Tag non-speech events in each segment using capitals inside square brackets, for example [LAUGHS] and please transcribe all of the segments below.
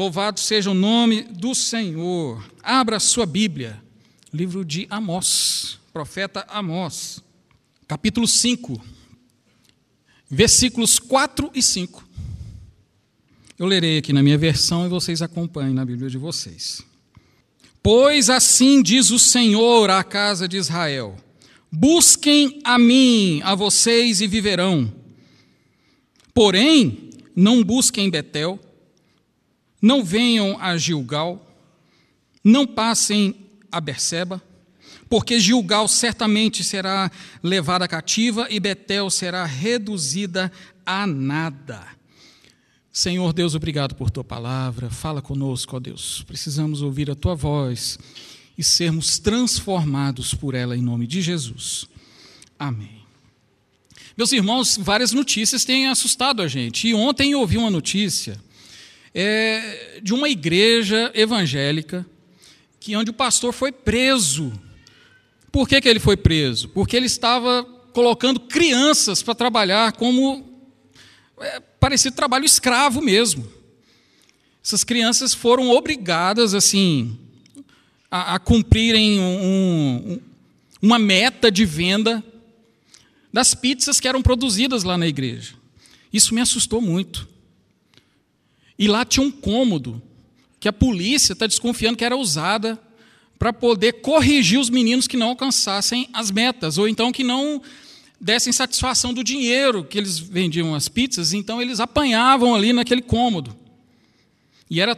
Louvado seja o nome do Senhor. Abra sua Bíblia, livro de Amós, profeta Amós, capítulo 5, versículos 4 e 5. Eu lerei aqui na minha versão e vocês acompanhem na Bíblia de vocês. Pois assim diz o Senhor à casa de Israel: Busquem a mim, a vocês, e viverão. Porém, não busquem Betel não venham a Gilgal, não passem a Berseba, porque Gilgal certamente será levada cativa e Betel será reduzida a nada. Senhor Deus, obrigado por tua palavra. Fala conosco, ó Deus. Precisamos ouvir a tua voz e sermos transformados por ela em nome de Jesus. Amém. Meus irmãos, várias notícias têm assustado a gente. E ontem eu ouvi uma notícia é, de uma igreja evangélica que onde o pastor foi preso. Por que, que ele foi preso? Porque ele estava colocando crianças para trabalhar como é, trabalho escravo mesmo. Essas crianças foram obrigadas assim a, a cumprirem um, um, uma meta de venda das pizzas que eram produzidas lá na igreja. Isso me assustou muito. E lá tinha um cômodo que a polícia está desconfiando que era usada para poder corrigir os meninos que não alcançassem as metas, ou então que não dessem satisfação do dinheiro que eles vendiam as pizzas, então eles apanhavam ali naquele cômodo. E era,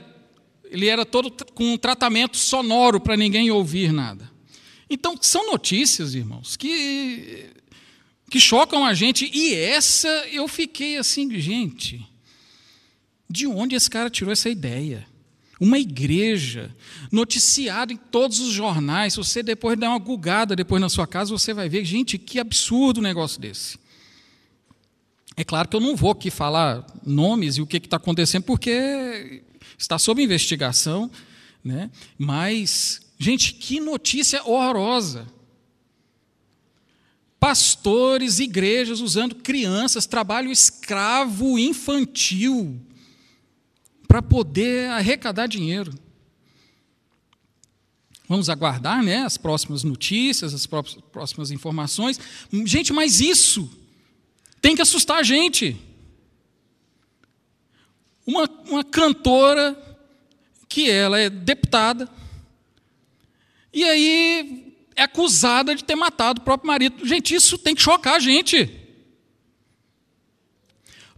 ele era todo com um tratamento sonoro para ninguém ouvir nada. Então, são notícias, irmãos, que, que chocam a gente, e essa eu fiquei assim, gente. De onde esse cara tirou essa ideia? Uma igreja, noticiada em todos os jornais. Você depois der uma gugada depois na sua casa, você vai ver, gente, que absurdo um negócio desse. É claro que eu não vou aqui falar nomes e o que está acontecendo, porque está sob investigação, né? mas, gente, que notícia horrorosa. Pastores, igrejas usando crianças, trabalho escravo infantil para poder arrecadar dinheiro. Vamos aguardar né, as próximas notícias, as próximas informações. Gente, mas isso tem que assustar a gente. Uma, uma cantora que ela é deputada, e aí é acusada de ter matado o próprio marido. Gente, isso tem que chocar a gente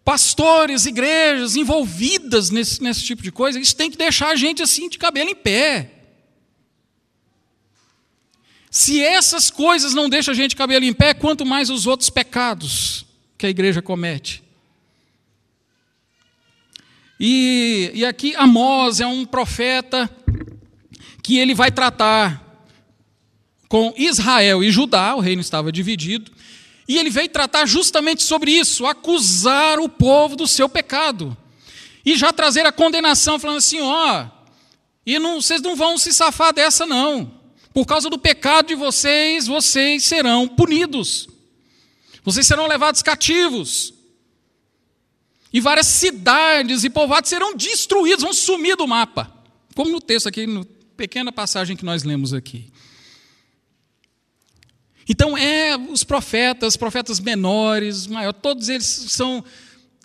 pastores, igrejas envolvidas nesse, nesse tipo de coisa, isso tem que deixar a gente assim de cabelo em pé. Se essas coisas não deixam a gente de cabelo em pé, quanto mais os outros pecados que a igreja comete. E, e aqui Amós é um profeta que ele vai tratar com Israel e Judá, o reino estava dividido, e ele veio tratar justamente sobre isso, acusar o povo do seu pecado. E já trazer a condenação, falando assim: ó, e não, vocês não vão se safar dessa, não. Por causa do pecado de vocês, vocês serão punidos. Vocês serão levados cativos. E várias cidades e povoados serão destruídos, vão sumir do mapa. Como no texto aqui, na pequena passagem que nós lemos aqui. Então, é os profetas, profetas menores, maiores, todos eles são,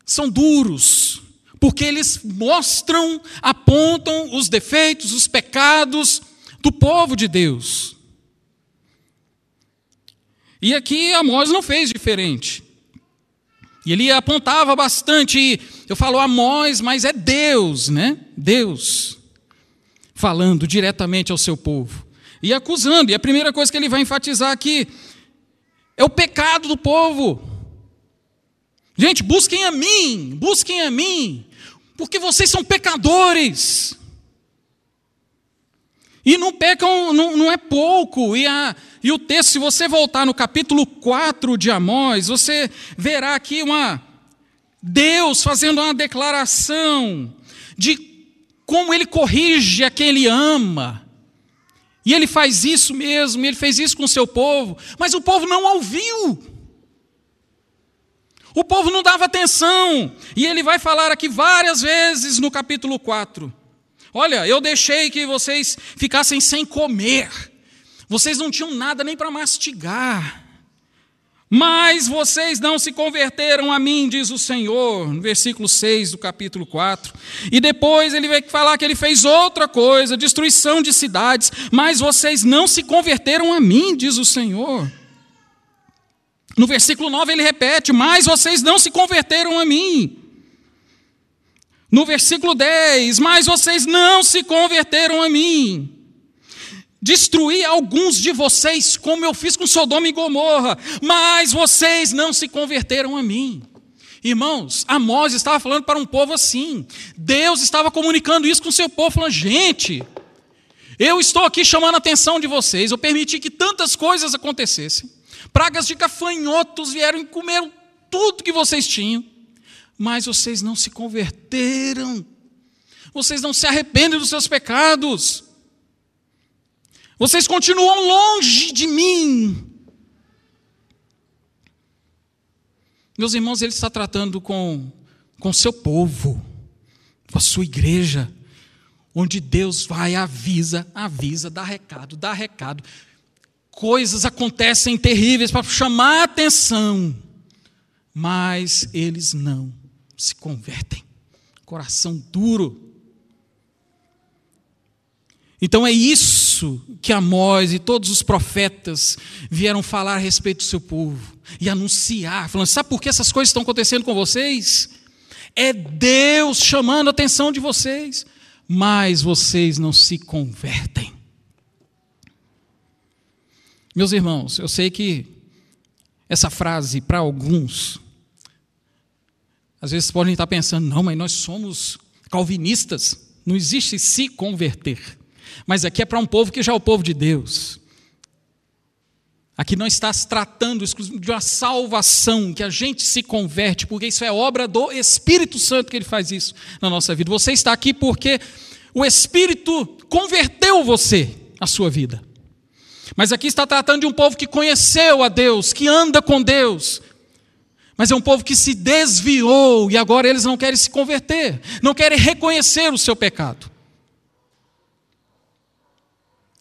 são duros, porque eles mostram, apontam os defeitos, os pecados do povo de Deus. E aqui Amós não fez diferente. E ele apontava bastante, eu falo Amós, mas é Deus, né? Deus falando diretamente ao seu povo e acusando. E a primeira coisa que ele vai enfatizar aqui é o pecado do povo. Gente, busquem a mim, busquem a mim, porque vocês são pecadores. E não pecam, não, não é pouco. E, a, e o texto, se você voltar no capítulo 4 de Amós, você verá aqui uma Deus fazendo uma declaração de como ele corrige a quem ele ama. E ele faz isso mesmo, ele fez isso com o seu povo, mas o povo não ouviu. O povo não dava atenção. E ele vai falar aqui várias vezes no capítulo 4 Olha, eu deixei que vocês ficassem sem comer. Vocês não tinham nada nem para mastigar. Mas vocês não se converteram a mim, diz o Senhor, no versículo 6 do capítulo 4. E depois ele vai falar que ele fez outra coisa, destruição de cidades, mas vocês não se converteram a mim, diz o Senhor. No versículo 9 ele repete: Mas vocês não se converteram a mim. No versículo 10: Mas vocês não se converteram a mim. Destruí alguns de vocês, como eu fiz com Sodoma e Gomorra, mas vocês não se converteram a mim. Irmãos, Amós estava falando para um povo assim. Deus estava comunicando isso com o seu povo, falando: gente, eu estou aqui chamando a atenção de vocês, eu permiti que tantas coisas acontecessem. Pragas de gafanhotos vieram e comeram tudo que vocês tinham, mas vocês não se converteram, vocês não se arrependem dos seus pecados. Vocês continuam longe de mim. Meus irmãos, ele está tratando com com seu povo, com a sua igreja, onde Deus vai avisa, avisa, dá recado, dá recado. Coisas acontecem terríveis para chamar a atenção, mas eles não se convertem. Coração duro. Então é isso que Amós e todos os profetas vieram falar a respeito do seu povo e anunciar, falando: sabe por que essas coisas estão acontecendo com vocês? É Deus chamando a atenção de vocês, mas vocês não se convertem. Meus irmãos, eu sei que essa frase, para alguns, às vezes podem estar pensando: não, mas nós somos calvinistas, não existe se converter. Mas aqui é para um povo que já é o povo de Deus. Aqui não está se tratando de uma salvação, que a gente se converte, porque isso é obra do Espírito Santo que ele faz isso na nossa vida. Você está aqui porque o Espírito converteu você, a sua vida. Mas aqui está tratando de um povo que conheceu a Deus, que anda com Deus, mas é um povo que se desviou e agora eles não querem se converter, não querem reconhecer o seu pecado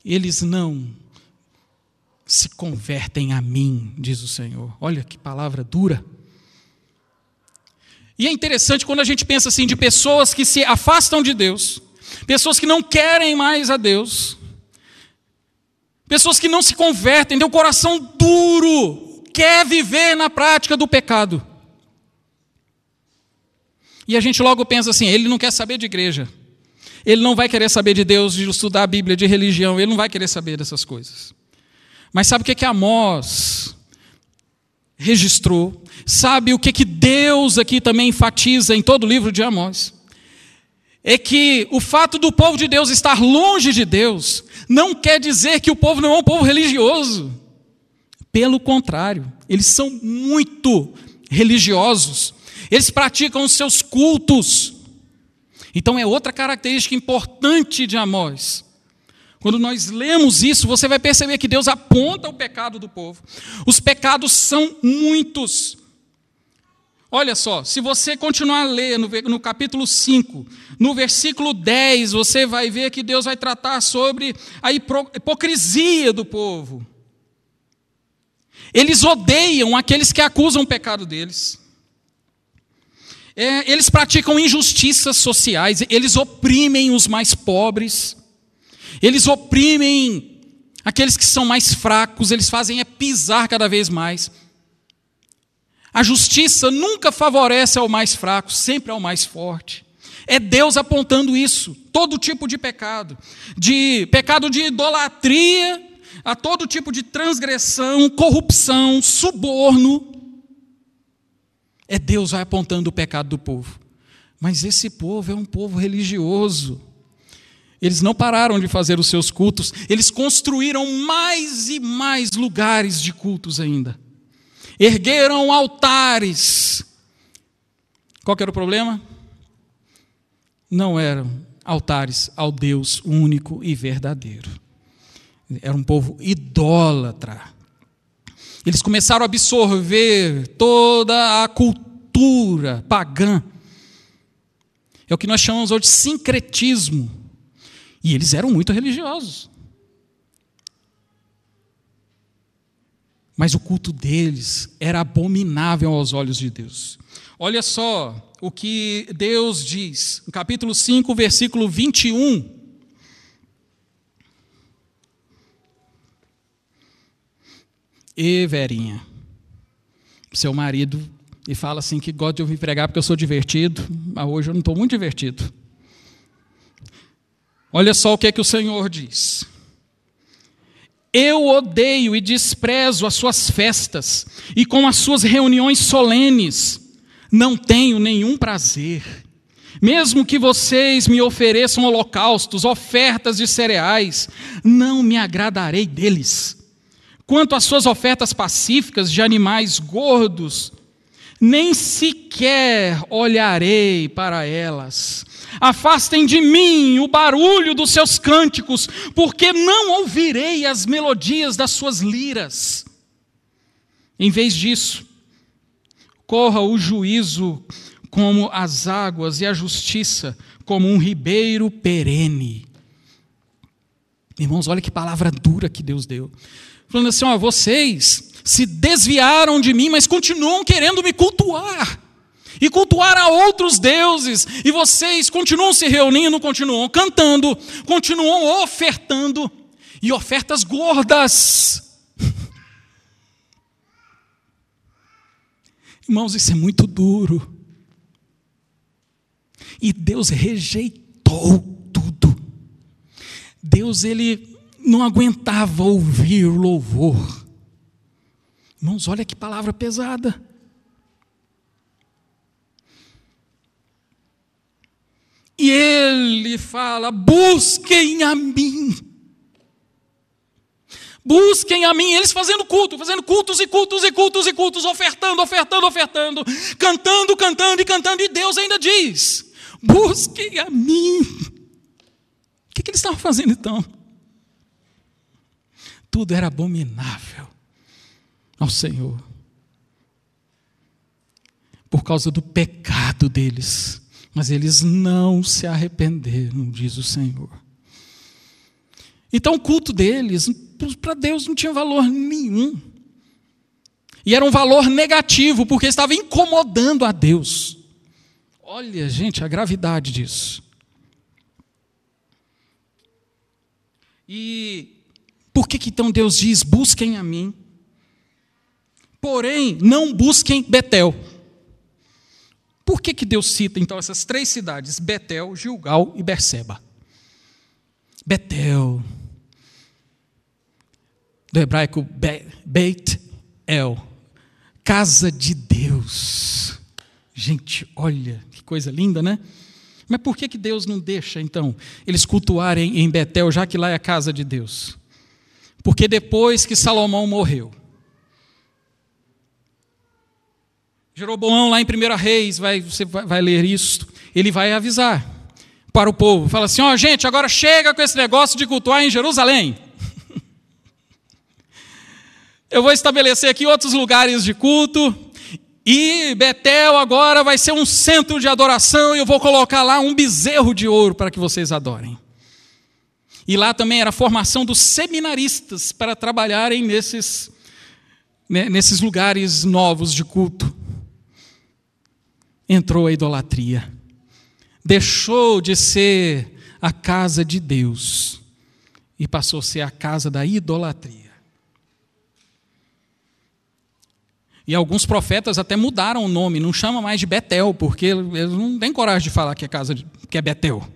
eles não se convertem a mim, diz o Senhor. Olha que palavra dura. E é interessante quando a gente pensa assim de pessoas que se afastam de Deus, pessoas que não querem mais a Deus, pessoas que não se convertem, tem o coração duro, quer viver na prática do pecado. E a gente logo pensa assim: ele não quer saber de igreja. Ele não vai querer saber de Deus, de estudar a Bíblia, de religião, ele não vai querer saber dessas coisas. Mas sabe o que, que Amós registrou? Sabe o que, que Deus aqui também enfatiza em todo o livro de Amós? É que o fato do povo de Deus estar longe de Deus não quer dizer que o povo não é um povo religioso. Pelo contrário, eles são muito religiosos. Eles praticam os seus cultos. Então é outra característica importante de Amós. Quando nós lemos isso, você vai perceber que Deus aponta o pecado do povo. Os pecados são muitos. Olha só, se você continuar a ler no, no, capítulo 5, no versículo 10, você vai ver que Deus vai tratar sobre a hipocrisia do povo. Eles odeiam aqueles que acusam o pecado deles. É, eles praticam injustiças sociais, eles oprimem os mais pobres, eles oprimem aqueles que são mais fracos, eles fazem é pisar cada vez mais. A justiça nunca favorece ao mais fraco, sempre ao mais forte. É Deus apontando isso, todo tipo de pecado, de pecado de idolatria, a todo tipo de transgressão, corrupção, suborno, é Deus vai apontando o pecado do povo. Mas esse povo é um povo religioso. Eles não pararam de fazer os seus cultos, eles construíram mais e mais lugares de cultos ainda. Ergueram altares. Qual era o problema? Não eram altares ao Deus único e verdadeiro. Era um povo idólatra. Eles começaram a absorver toda a cultura pagã. É o que nós chamamos hoje de sincretismo. E eles eram muito religiosos. Mas o culto deles era abominável aos olhos de Deus. Olha só o que Deus diz, no capítulo 5, versículo 21. E Verinha, seu marido, e fala assim que gosta de ouvir pregar porque eu sou divertido, mas hoje eu não estou muito divertido. Olha só o que é que o Senhor diz. Eu odeio e desprezo as suas festas, e com as suas reuniões solenes não tenho nenhum prazer. Mesmo que vocês me ofereçam holocaustos, ofertas de cereais, não me agradarei deles. Quanto às suas ofertas pacíficas de animais gordos, nem sequer olharei para elas. Afastem de mim o barulho dos seus cânticos, porque não ouvirei as melodias das suas liras. Em vez disso, corra o juízo como as águas e a justiça como um ribeiro perene. Irmãos, olha que palavra dura que Deus deu. Falando assim: ó, vocês se desviaram de mim, mas continuam querendo me cultuar e cultuar a outros deuses, e vocês continuam se reunindo, continuam cantando, continuam ofertando, e ofertas gordas. [LAUGHS] Irmãos, isso é muito duro. E Deus rejeitou tudo. Deus, ele não aguentava ouvir louvor. Irmãos, olha que palavra pesada. E ele fala: busquem a mim. Busquem a mim, eles fazendo culto, fazendo cultos e cultos e cultos e cultos, ofertando, ofertando, ofertando, cantando, cantando e cantando, e Deus ainda diz: busquem a mim. O que, que eles estavam fazendo então? Tudo era abominável ao Senhor, por causa do pecado deles mas eles não se arrependeram, diz o Senhor. Então o culto deles, para Deus, não tinha valor nenhum. E era um valor negativo, porque estava incomodando a Deus. Olha, gente, a gravidade disso. E por que, que então Deus diz: busquem a mim? Porém, não busquem Betel. Por que, que Deus cita então essas três cidades, Betel, Gilgal e Berseba? Betel, do hebraico Beit El, casa de Deus. Gente, olha que coisa linda, né? Mas por que, que Deus não deixa, então, eles cultuarem em Betel, já que lá é a casa de Deus? Porque depois que Salomão morreu, Jeroboão, lá em 1 Reis, vai, você vai ler isso, ele vai avisar para o povo: fala assim, ó, oh, gente, agora chega com esse negócio de cultuar em Jerusalém. [LAUGHS] Eu vou estabelecer aqui outros lugares de culto, e Betel agora vai ser um centro de adoração, e eu vou colocar lá um bezerro de ouro para que vocês adorem. E lá também era a formação dos seminaristas para trabalharem nesses, né, nesses lugares novos de culto entrou a idolatria. Deixou de ser a casa de Deus e passou a ser a casa da idolatria. E alguns profetas até mudaram o nome, não chama mais de Betel, porque eles não têm coragem de falar que é casa de, que é Betel.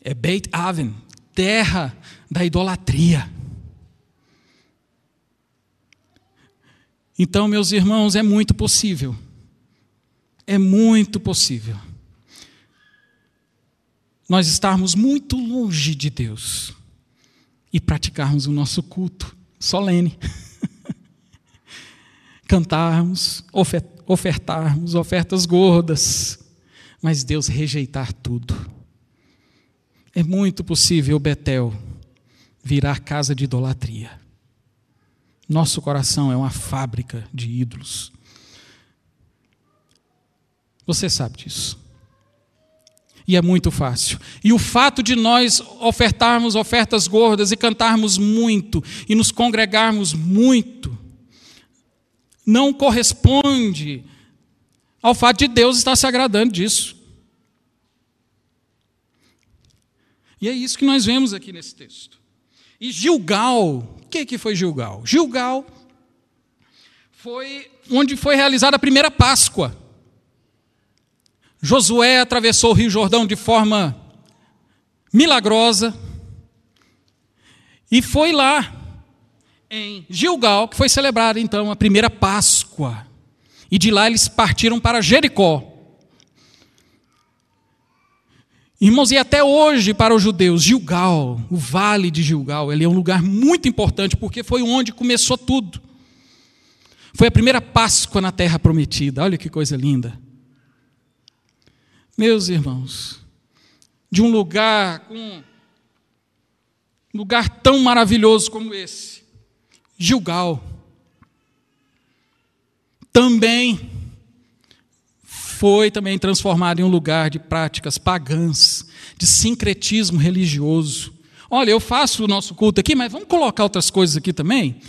É Beit Aven, terra da idolatria. Então, meus irmãos, é muito possível é muito possível nós estarmos muito longe de Deus e praticarmos o nosso culto solene. [LAUGHS] Cantarmos, ofertarmos ofertas gordas, mas Deus rejeitar tudo. É muito possível Betel virar casa de idolatria. Nosso coração é uma fábrica de ídolos. Você sabe disso. E é muito fácil. E o fato de nós ofertarmos ofertas gordas e cantarmos muito e nos congregarmos muito não corresponde ao fato de Deus estar se agradando disso. E é isso que nós vemos aqui nesse texto. E Gilgal, o que, que foi Gilgal? Gilgal foi onde foi realizada a primeira Páscoa. Josué atravessou o Rio Jordão de forma milagrosa e foi lá em Gilgal que foi celebrada então a primeira Páscoa. E de lá eles partiram para Jericó. Irmãos, e até hoje para os judeus, Gilgal, o vale de Gilgal, ele é um lugar muito importante porque foi onde começou tudo. Foi a primeira Páscoa na terra prometida. Olha que coisa linda. Meus irmãos, de um lugar um lugar tão maravilhoso como esse, Gilgal, também foi também transformado em um lugar de práticas pagãs, de sincretismo religioso. Olha, eu faço o nosso culto aqui, mas vamos colocar outras coisas aqui também.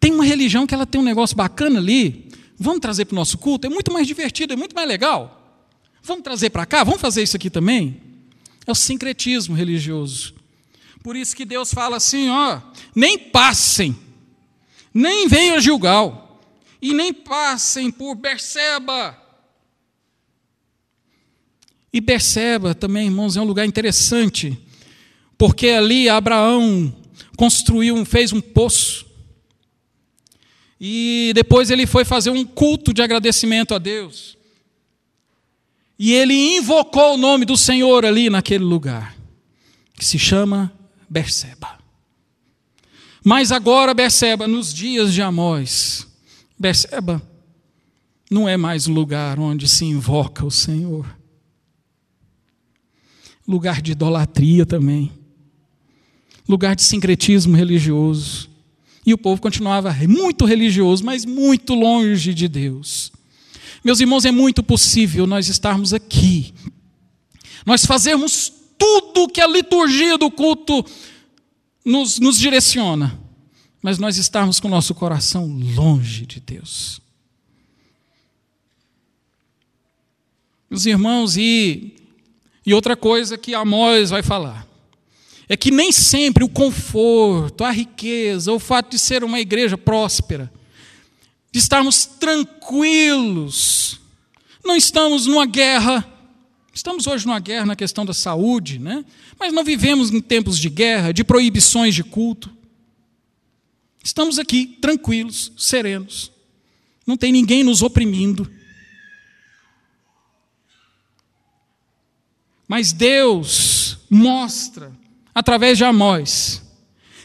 Tem uma religião que ela tem um negócio bacana ali. Vamos trazer para o nosso culto? É muito mais divertido, é muito mais legal. Vamos trazer para cá? Vamos fazer isso aqui também? É o sincretismo religioso. Por isso que Deus fala assim: ó, nem passem, nem venham a Gilgal, e nem passem por Berseba. E Berseba também, irmãos, é um lugar interessante, porque ali Abraão construiu, fez um poço, e depois ele foi fazer um culto de agradecimento a Deus. E ele invocou o nome do Senhor ali naquele lugar, que se chama Berseba. Mas agora, Berseba, nos dias de Amós, Berseba não é mais o lugar onde se invoca o Senhor. Lugar de idolatria também. Lugar de sincretismo religioso. E o povo continuava muito religioso, mas muito longe de Deus. Meus irmãos, é muito possível nós estarmos aqui, nós fazermos tudo que a liturgia do culto nos, nos direciona, mas nós estarmos com o nosso coração longe de Deus. Meus irmãos, e, e outra coisa que Amós vai falar, é que nem sempre o conforto, a riqueza, o fato de ser uma igreja próspera, de estarmos tranquilos. Não estamos numa guerra. Estamos hoje numa guerra na questão da saúde, né? mas não vivemos em tempos de guerra, de proibições de culto. Estamos aqui tranquilos, serenos. Não tem ninguém nos oprimindo. Mas Deus mostra, através de Amós,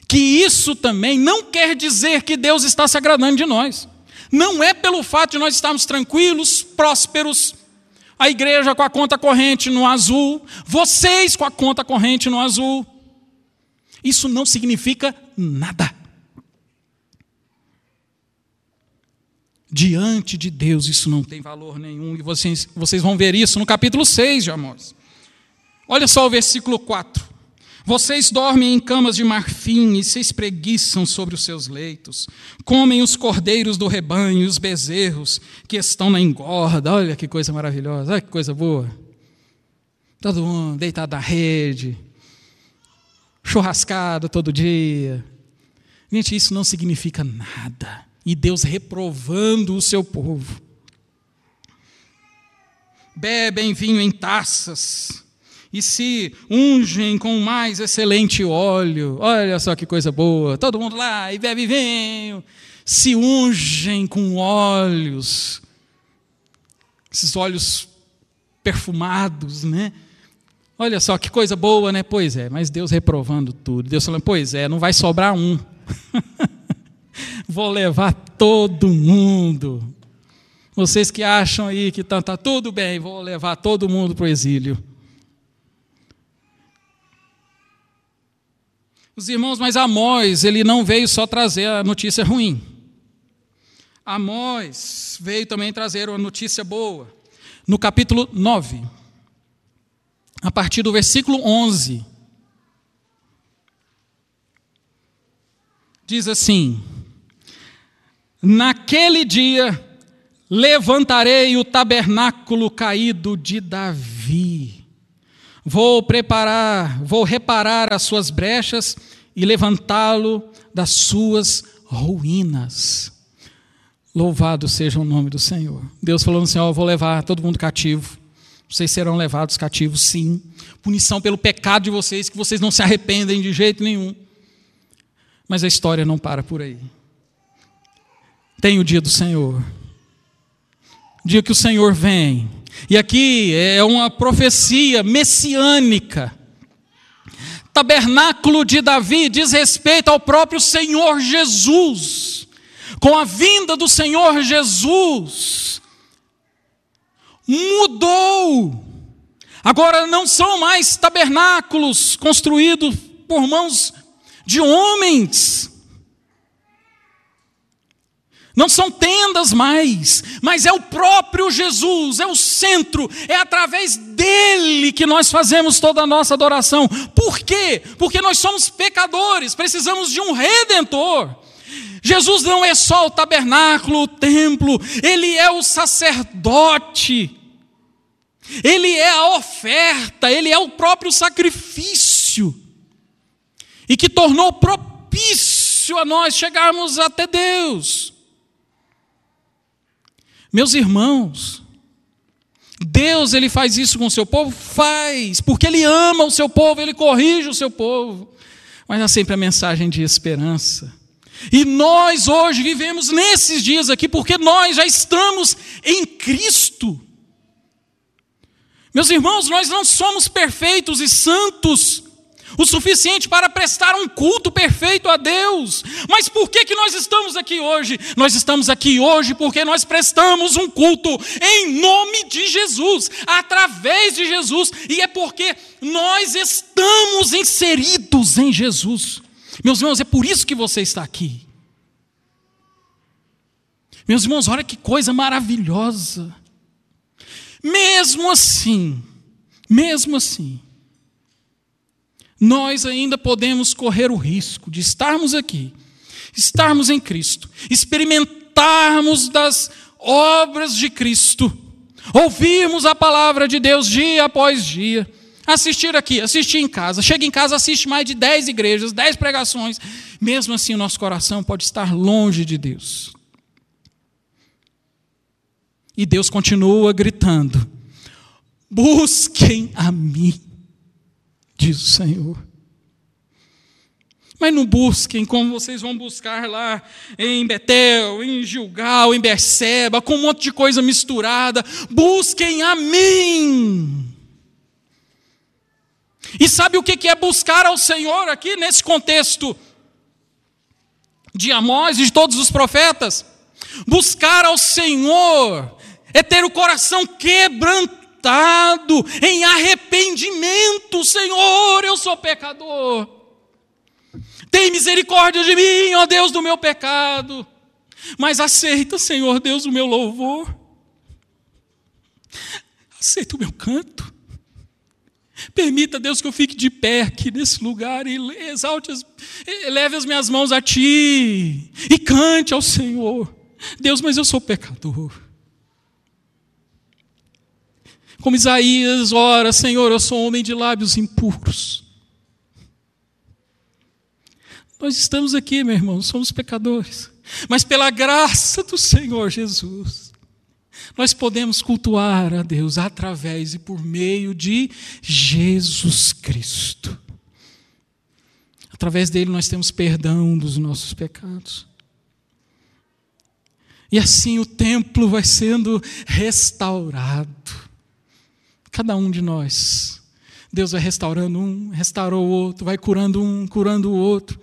que isso também não quer dizer que Deus está se agradando de nós. Não é pelo fato de nós estarmos tranquilos, prósperos, a igreja com a conta corrente no azul, vocês com a conta corrente no azul. Isso não significa nada. Diante de Deus isso não tem valor nenhum, e vocês, vocês vão ver isso no capítulo 6 de Amós. Olha só o versículo 4. Vocês dormem em camas de marfim e se espreguiçam sobre os seus leitos. Comem os cordeiros do rebanho e os bezerros que estão na engorda. Olha que coisa maravilhosa, olha que coisa boa. Todo mundo deitado na rede, churrascado todo dia. Gente, isso não significa nada. E Deus reprovando o seu povo. Bebem vinho em taças e se ungem com mais excelente óleo. Olha só que coisa boa. Todo mundo lá e bebe vinho. Se ungem com óleos. Esses óleos perfumados, né? Olha só que coisa boa, né? Pois é, mas Deus reprovando tudo. Deus falando, pois é, não vai sobrar um. [LAUGHS] Vou levar todo mundo. Vocês que acham aí que está tá tudo bem, vou levar todo mundo para o exílio. Os irmãos, mas Amós, ele não veio só trazer a notícia ruim. Amós veio também trazer uma notícia boa. No capítulo 9. a partir do versículo 11. Diz assim: Naquele dia levantarei o tabernáculo caído de Davi. Vou preparar, vou reparar as suas brechas e levantá-lo das suas ruínas. Louvado seja o nome do Senhor. Deus falou no Senhor: Eu vou levar todo mundo cativo. Vocês serão levados cativos, sim. Punição pelo pecado de vocês, que vocês não se arrependem de jeito nenhum. Mas a história não para por aí. Tem o dia do Senhor. Dia que o Senhor vem. E aqui é uma profecia messiânica. Tabernáculo de Davi diz respeito ao próprio Senhor Jesus. Com a vinda do Senhor Jesus, mudou. Agora não são mais tabernáculos construídos por mãos de homens. Não são tendas mais, mas é o próprio Jesus, é o centro, é através dele que nós fazemos toda a nossa adoração. Por quê? Porque nós somos pecadores, precisamos de um redentor. Jesus não é só o tabernáculo, o templo, ele é o sacerdote. Ele é a oferta, ele é o próprio sacrifício. E que tornou propício a nós chegarmos até Deus. Meus irmãos, Deus ele faz isso com o seu povo? Faz, porque ele ama o seu povo, ele corrige o seu povo. Mas há sempre a mensagem de esperança. E nós hoje vivemos nesses dias aqui porque nós já estamos em Cristo. Meus irmãos, nós não somos perfeitos e santos o suficiente para prestar um culto perfeito a Deus. Mas por que, que nós estamos aqui hoje? Nós estamos aqui hoje porque nós prestamos um culto em nome de Jesus, através de Jesus, e é porque nós estamos inseridos em Jesus. Meus irmãos, é por isso que você está aqui. Meus irmãos, olha que coisa maravilhosa. Mesmo assim, mesmo assim, nós ainda podemos correr o risco de estarmos aqui, estarmos em Cristo, experimentarmos das obras de Cristo, ouvirmos a palavra de Deus dia após dia, assistir aqui, assistir em casa, chega em casa, assiste mais de dez igrejas, dez pregações, mesmo assim o nosso coração pode estar longe de Deus. E Deus continua gritando: busquem a mim diz o Senhor. Mas não busquem como vocês vão buscar lá em Betel, em Gilgal, em Berseba, com um monte de coisa misturada. Busquem a mim. E sabe o que é buscar ao Senhor aqui nesse contexto de Amós e de todos os profetas? Buscar ao Senhor é ter o coração quebrantado quebrantado em arrependimento, Senhor, eu sou pecador. Tem misericórdia de mim, ó Deus do meu pecado. Mas aceita, Senhor Deus, o meu louvor. Aceita o meu canto. Permita, Deus, que eu fique de pé aqui nesse lugar e exalte, as, leve as minhas mãos a Ti e cante ao Senhor. Deus, mas eu sou pecador. Como Isaías ora, Senhor, eu sou homem de lábios impuros. Nós estamos aqui, meu irmão, somos pecadores. Mas pela graça do Senhor Jesus, nós podemos cultuar a Deus através e por meio de Jesus Cristo. Através dele nós temos perdão dos nossos pecados. E assim o templo vai sendo restaurado. Cada um de nós. Deus vai restaurando um, restaurou o outro, vai curando um, curando o outro.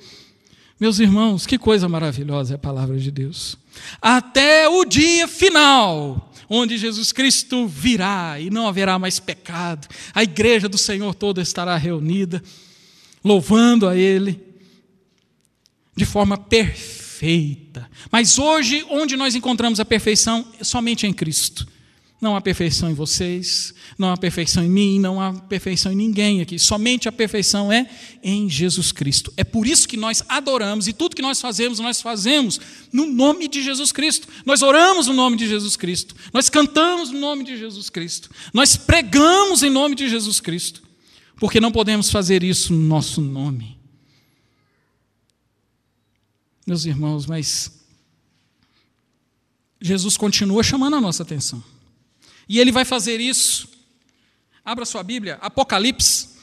Meus irmãos, que coisa maravilhosa é a palavra de Deus. Até o dia final, onde Jesus Cristo virá e não haverá mais pecado, a igreja do Senhor toda estará reunida, louvando a Ele de forma perfeita. Mas hoje, onde nós encontramos a perfeição? Somente em Cristo. Não há perfeição em vocês, não há perfeição em mim, não há perfeição em ninguém aqui. Somente a perfeição é em Jesus Cristo. É por isso que nós adoramos e tudo que nós fazemos, nós fazemos no nome de Jesus Cristo. Nós oramos no nome de Jesus Cristo. Nós cantamos no nome de Jesus Cristo. Nós pregamos em nome de Jesus Cristo. Porque não podemos fazer isso no nosso nome. Meus irmãos, mas Jesus continua chamando a nossa atenção. E ele vai fazer isso. Abra sua Bíblia, Apocalipse.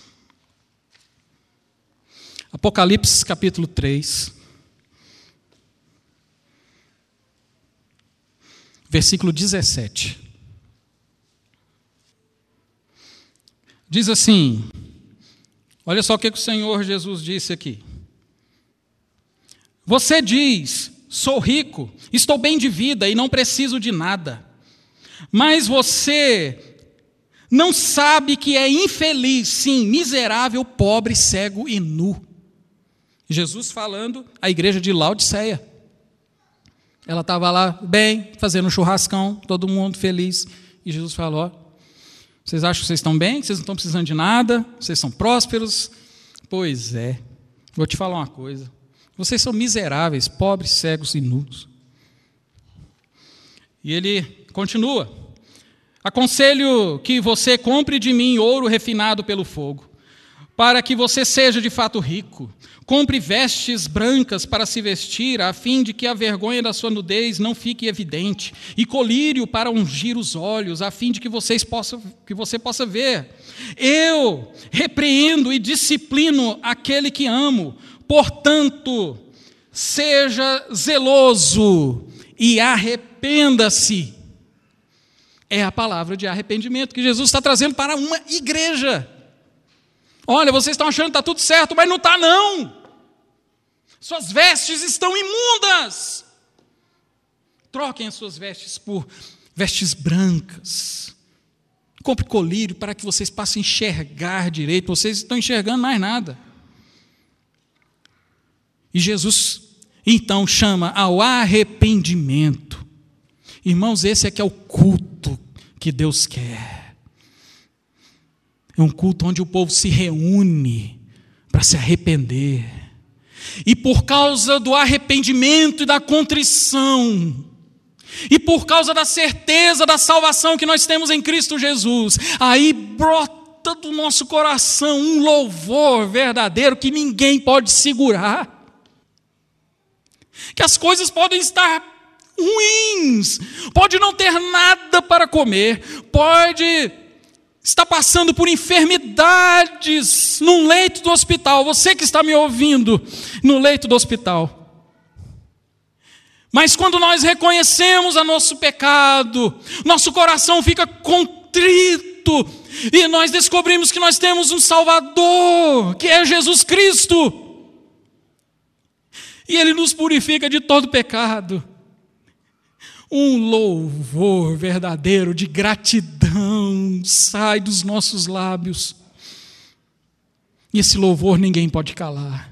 Apocalipse capítulo 3. Versículo 17. Diz assim: Olha só o que o Senhor Jesus disse aqui. Você diz: Sou rico, estou bem de vida e não preciso de nada. Mas você não sabe que é infeliz, sim, miserável, pobre, cego e nu. Jesus falando à igreja de Laodiceia. Ela estava lá bem, fazendo um churrascão, todo mundo feliz. E Jesus falou: Vocês acham que vocês estão bem? Vocês não estão precisando de nada? Vocês são prósperos? Pois é. Vou te falar uma coisa. Vocês são miseráveis, pobres, cegos e nus. E ele continua: Aconselho que você compre de mim ouro refinado pelo fogo, para que você seja de fato rico. Compre vestes brancas para se vestir, a fim de que a vergonha da sua nudez não fique evidente, e colírio para ungir os olhos, a fim de que, vocês possam, que você possa ver. Eu repreendo e disciplino aquele que amo, portanto, seja zeloso e arrependa-se. É a palavra de arrependimento que Jesus está trazendo para uma igreja. Olha, vocês estão achando que está tudo certo, mas não está, não. Suas vestes estão imundas. Troquem as suas vestes por vestes brancas. Compre colírio para que vocês passem a enxergar direito. Vocês estão enxergando mais nada. E Jesus então chama ao arrependimento. Irmãos, esse é que é o culto que Deus quer. É um culto onde o povo se reúne para se arrepender. E por causa do arrependimento e da contrição, e por causa da certeza da salvação que nós temos em Cristo Jesus, aí brota do nosso coração um louvor verdadeiro que ninguém pode segurar que as coisas podem estar ruins, pode não ter nada para comer, pode estar passando por enfermidades num leito do hospital, você que está me ouvindo no leito do hospital. Mas quando nós reconhecemos o nosso pecado, nosso coração fica contrito e nós descobrimos que nós temos um Salvador, que é Jesus Cristo. E Ele nos purifica de todo pecado. Um louvor verdadeiro de gratidão sai dos nossos lábios. E esse louvor ninguém pode calar.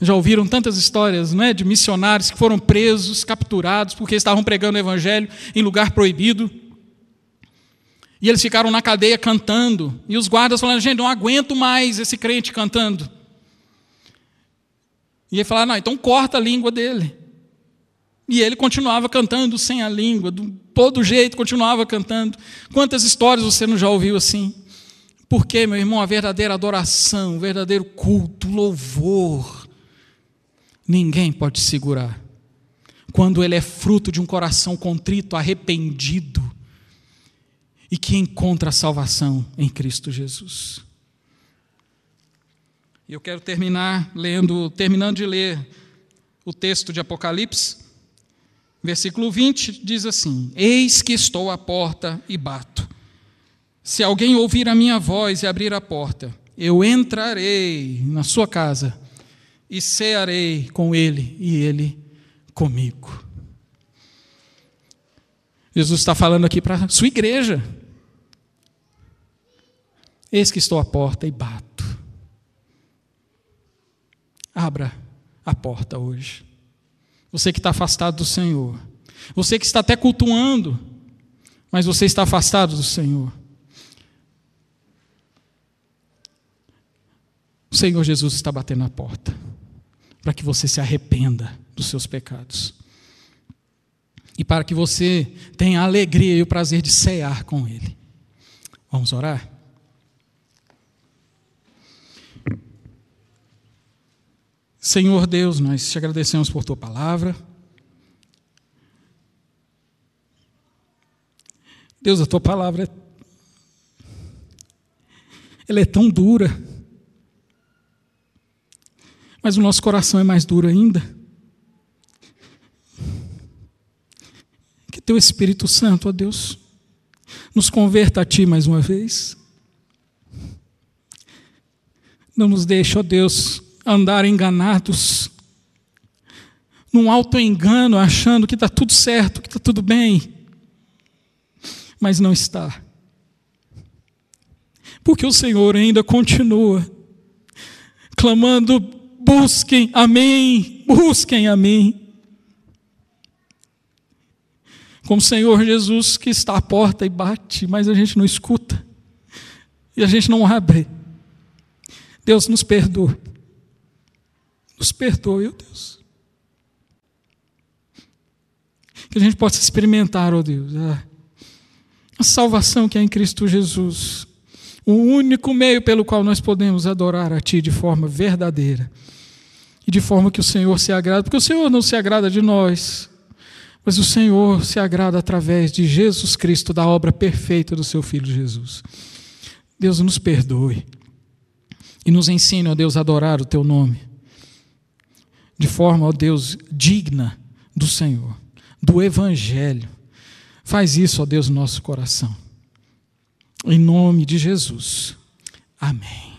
Já ouviram tantas histórias não é, de missionários que foram presos, capturados, porque estavam pregando o evangelho em lugar proibido. E eles ficaram na cadeia cantando. E os guardas falando: gente, não aguento mais esse crente cantando. E ele falava, não, então corta a língua dele. E ele continuava cantando sem a língua, do todo jeito continuava cantando. Quantas histórias você não já ouviu assim? Porque, meu irmão, a verdadeira adoração, o verdadeiro culto, louvor, ninguém pode segurar. Quando ele é fruto de um coração contrito, arrependido, e que encontra a salvação em Cristo Jesus. E eu quero terminar lendo, terminando de ler o texto de Apocalipse, versículo 20 diz assim: Eis que estou à porta e bato. Se alguém ouvir a minha voz e abrir a porta, eu entrarei na sua casa e cearei com ele e ele comigo. Jesus está falando aqui para a sua igreja. Eis que estou à porta e bato. Abra a porta hoje. Você que está afastado do Senhor. Você que está até cultuando. mas você está afastado do Senhor. O Senhor Jesus está batendo na porta para que você se arrependa dos seus pecados e para que você tenha a alegria e o prazer de cear com Ele. Vamos orar? Senhor Deus, nós te agradecemos por tua palavra. Deus, a tua palavra é ela é tão dura. Mas o nosso coração é mais duro ainda. Que teu Espírito Santo, ó Deus, nos converta a ti mais uma vez. Não nos deixe, ó Deus, andar enganados, num auto-engano, achando que está tudo certo, que está tudo bem, mas não está. Porque o Senhor ainda continua clamando: busquem a mim, busquem a mim. Como o Senhor Jesus que está à porta e bate, mas a gente não escuta, e a gente não abre. Deus nos perdoe. Nos perdoe, ó Deus. Que a gente possa experimentar, ó Deus, a, a salvação que é em Cristo Jesus. O único meio pelo qual nós podemos adorar a Ti de forma verdadeira e de forma que o Senhor se agrada, porque o Senhor não se agrada de nós, mas o Senhor se agrada através de Jesus Cristo, da obra perfeita do Seu Filho Jesus. Deus nos perdoe e nos ensine, ó Deus, a adorar o Teu nome de forma, ó Deus, digna do Senhor, do Evangelho. Faz isso, ó Deus, no nosso coração. Em nome de Jesus. Amém.